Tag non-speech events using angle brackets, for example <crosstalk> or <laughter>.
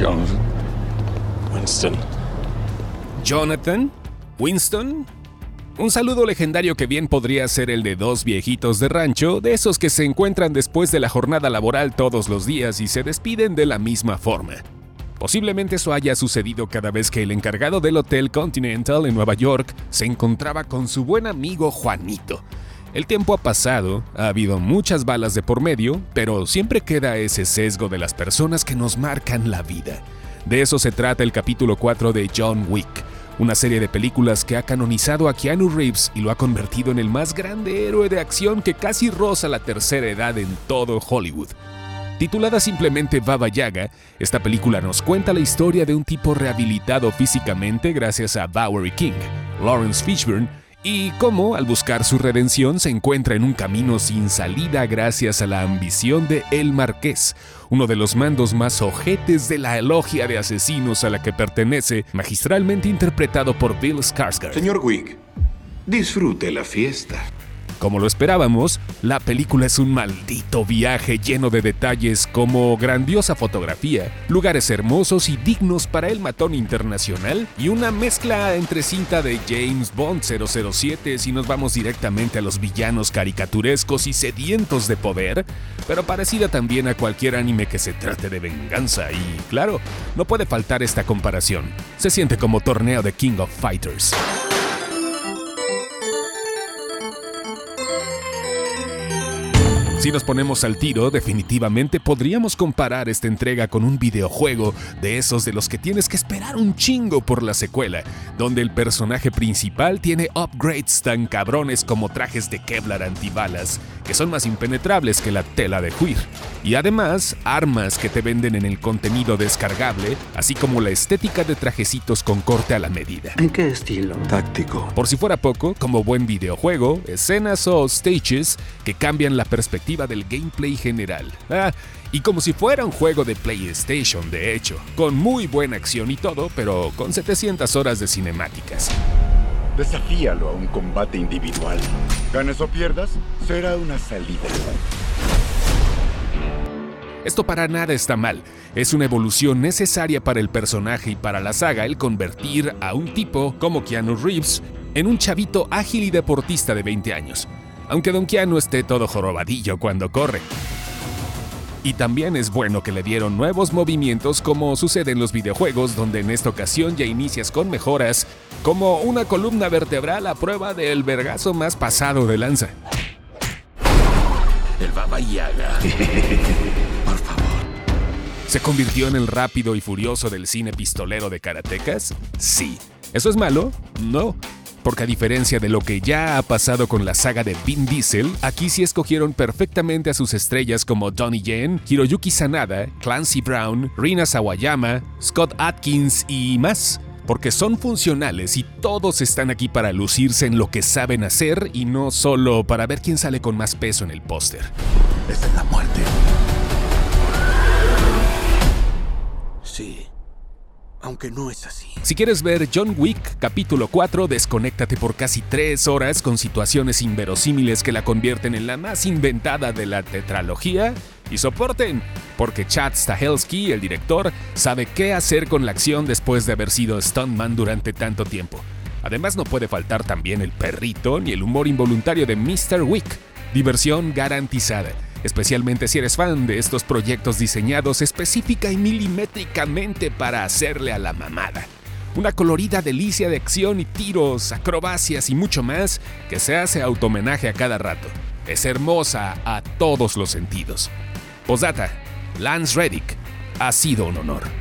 Jonathan. Winston. Jonathan. Winston. Un saludo legendario que bien podría ser el de dos viejitos de rancho, de esos que se encuentran después de la jornada laboral todos los días y se despiden de la misma forma. Posiblemente eso haya sucedido cada vez que el encargado del Hotel Continental en Nueva York se encontraba con su buen amigo Juanito. El tiempo ha pasado, ha habido muchas balas de por medio, pero siempre queda ese sesgo de las personas que nos marcan la vida. De eso se trata el capítulo 4 de John Wick una serie de películas que ha canonizado a Keanu Reeves y lo ha convertido en el más grande héroe de acción que casi roza la tercera edad en todo Hollywood. Titulada simplemente Baba Yaga, esta película nos cuenta la historia de un tipo rehabilitado físicamente gracias a Bowery King, Lawrence Fishburne, y cómo, al buscar su redención, se encuentra en un camino sin salida gracias a la ambición de El Marqués, uno de los mandos más ojetes de la elogia de asesinos a la que pertenece, magistralmente interpretado por Bill Skarsgård. Señor Wick, disfrute la fiesta. Como lo esperábamos, la película es un maldito viaje lleno de detalles como grandiosa fotografía, lugares hermosos y dignos para el matón internacional y una mezcla entre cinta de James Bond 007 si nos vamos directamente a los villanos caricaturescos y sedientos de poder, pero parecida también a cualquier anime que se trate de venganza y claro, no puede faltar esta comparación. Se siente como torneo de King of Fighters. Si nos ponemos al tiro, definitivamente podríamos comparar esta entrega con un videojuego de esos de los que tienes que esperar un chingo por la secuela, donde el personaje principal tiene upgrades tan cabrones como trajes de Kevlar antibalas, que son más impenetrables que la tela de juir, y además armas que te venden en el contenido descargable, así como la estética de trajecitos con corte a la medida. ¿En qué estilo? Táctico. Por si fuera poco, como buen videojuego, escenas o stages que cambian la perspectiva del gameplay general. Ah, y como si fuera un juego de PlayStation, de hecho, con muy buena acción y todo, pero con 700 horas de cinemáticas. Desafíalo a un combate individual. Ganes o pierdas, será una salida. Esto para nada está mal. Es una evolución necesaria para el personaje y para la saga el convertir a un tipo como Keanu Reeves en un chavito ágil y deportista de 20 años aunque Don Keanu esté todo jorobadillo cuando corre. Y también es bueno que le dieron nuevos movimientos como sucede en los videojuegos, donde en esta ocasión ya inicias con mejoras, como una columna vertebral a prueba del vergazo más pasado de lanza. El Baba Yaga. <laughs> Por favor. ¿Se convirtió en el rápido y furioso del cine pistolero de karatecas? Sí. ¿Eso es malo? No porque a diferencia de lo que ya ha pasado con la saga de Vin Diesel, aquí sí escogieron perfectamente a sus estrellas como Donnie Yen, Hiroyuki Sanada, Clancy Brown, Rina Sawayama, Scott Atkins y más porque son funcionales y todos están aquí para lucirse en lo que saben hacer y no solo para ver quién sale con más peso en el póster. Esta es la muerte. Aunque no es así. Si quieres ver John Wick capítulo 4, desconéctate por casi 3 horas con situaciones inverosímiles que la convierten en la más inventada de la tetralogía y soporten, porque Chad Stahelski, el director, sabe qué hacer con la acción después de haber sido stuntman durante tanto tiempo. Además no puede faltar también el perrito ni el humor involuntario de Mr. Wick. Diversión garantizada especialmente si eres fan de estos proyectos diseñados específica y milimétricamente para hacerle a la mamada. Una colorida delicia de acción y tiros, acrobacias y mucho más que se hace automenaje a cada rato. Es hermosa a todos los sentidos. Posdata, Lance Reddick, ha sido un honor.